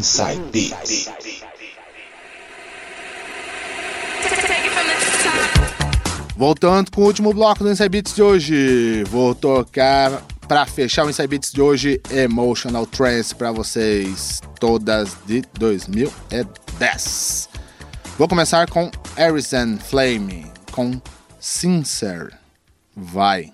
Inside Beats. Voltando com o último bloco do Inside Beats de hoje, vou tocar para fechar o Inside Beats de hoje Emotional Trance para vocês, todas de 2010. Vou começar com Harrison Flame com Sincere. Vai.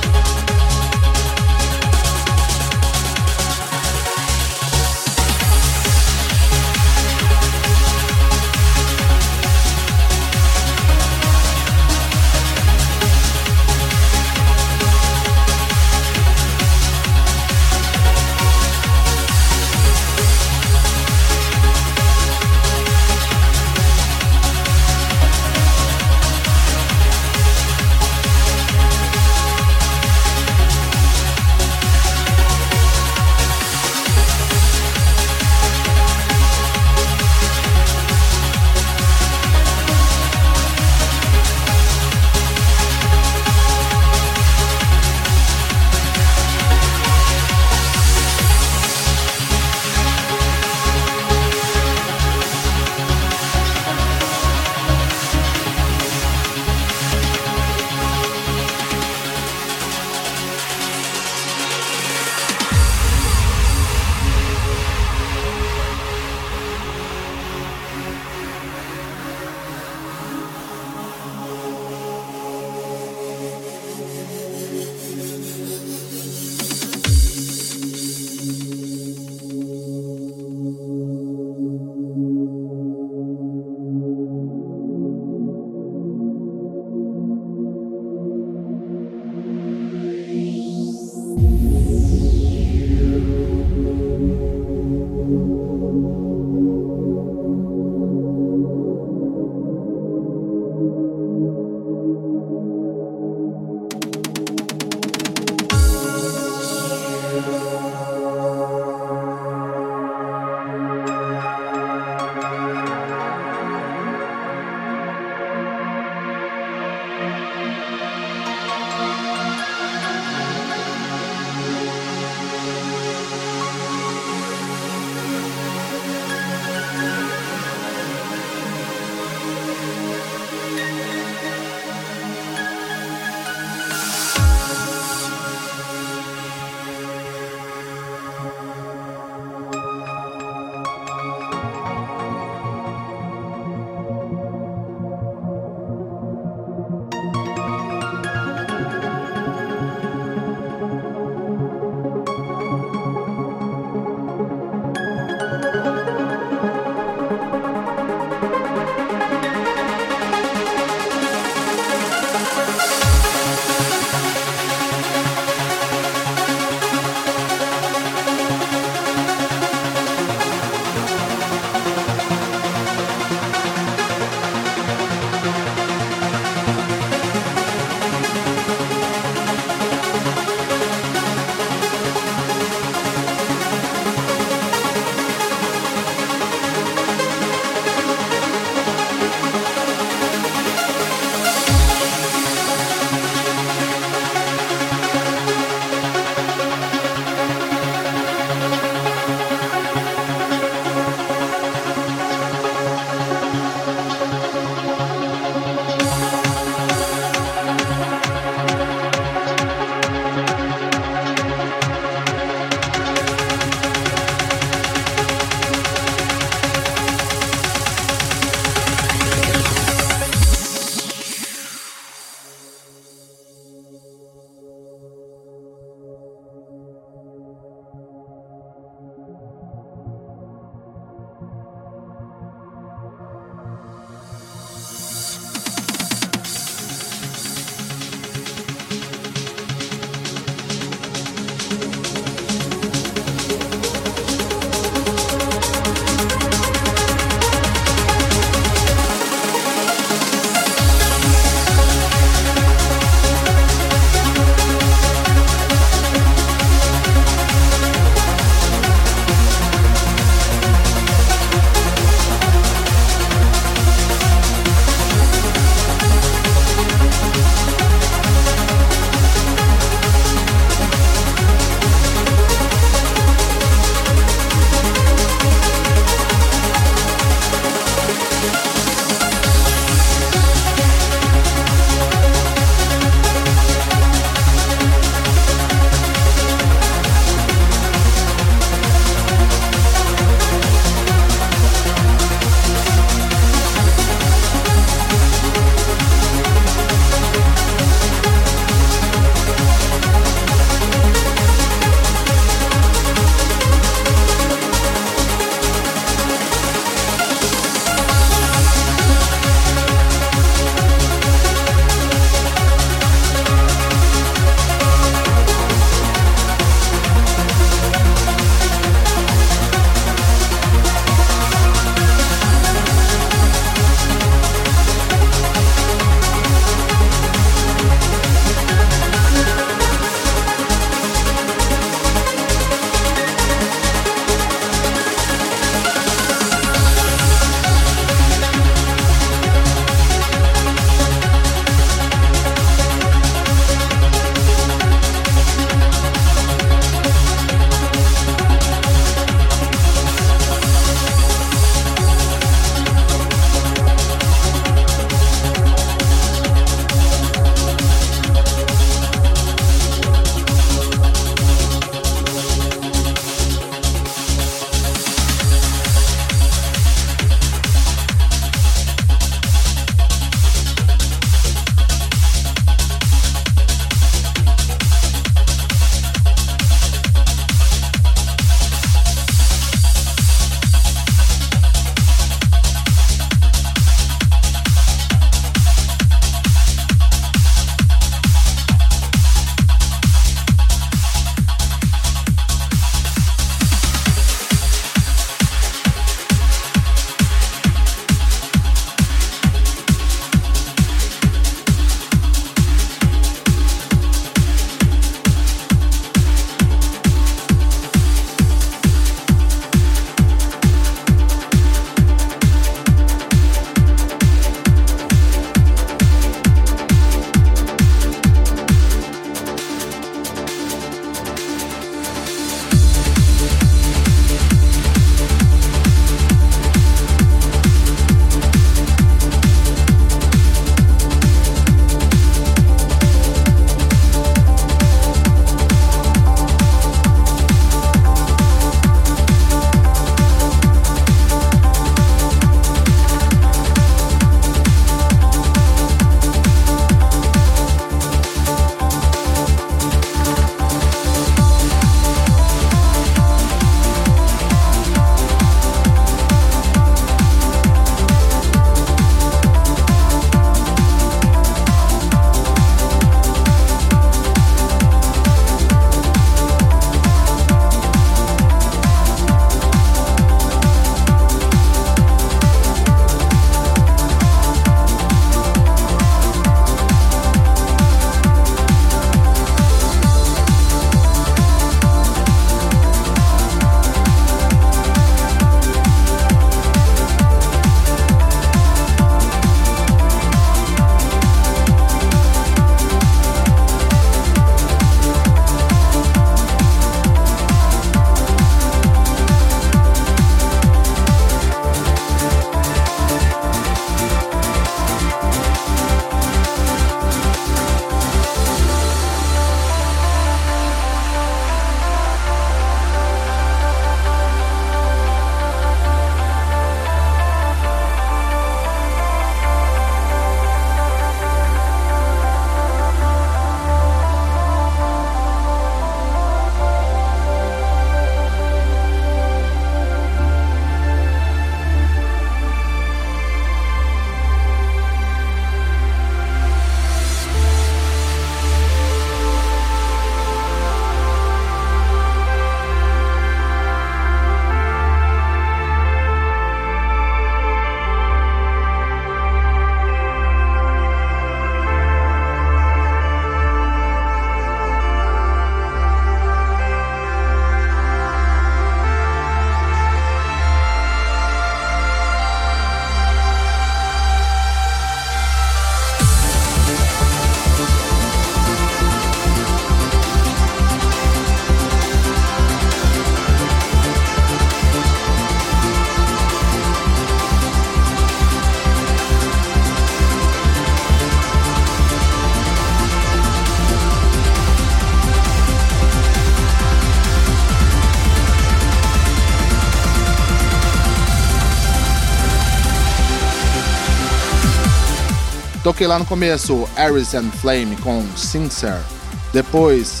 Toquei lá no começo Aris and Flame com Sincere. Depois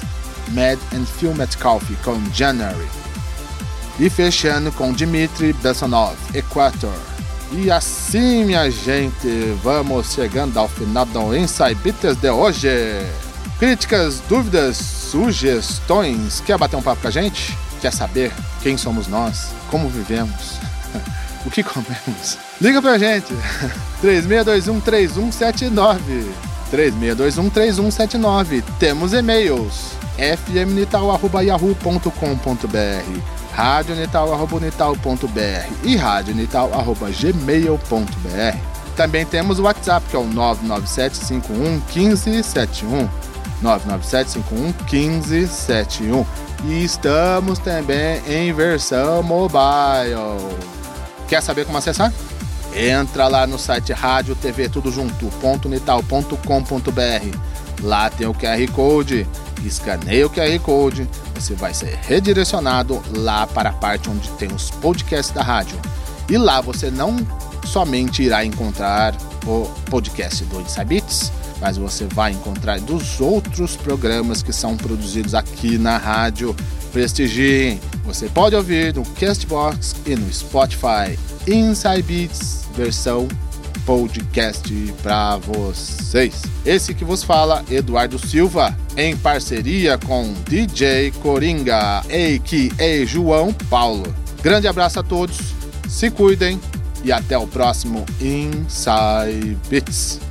Mad and Phil Metcalfe com January. E fechando com Dmitry Bessonov, Equator. E assim, minha gente, vamos chegando ao final do Inside Beaters de hoje. Críticas, dúvidas, sugestões? Quer bater um papo com a gente? Quer saber quem somos nós? Como vivemos? O que comemos? Liga pra gente! 3621-3179 3621-3179 Temos e-mails. fmnital.yahoo.com.br radionital.unital.br e radionital.gmail.br Também temos o WhatsApp, que é o 997511571 997511571 e estamos também em versão mobile. Quer saber como acessar? Entra lá no site rádio TV tudo Lá tem o QR Code, escaneia o QR Code, você vai ser redirecionado lá para a parte onde tem os podcasts da rádio. E lá você não somente irá encontrar o podcast do Inside mas você vai encontrar dos outros programas que são produzidos aqui na rádio. Prestigiem! Você pode ouvir no Castbox e no Spotify. Inside Beats versão podcast para vocês. Esse que vos fala, Eduardo Silva, em parceria com DJ Coringa, a.k.a. João Paulo. Grande abraço a todos, se cuidem e até o próximo Inside Beats.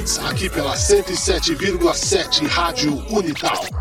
Aqui pela 107,7 Rádio Unital.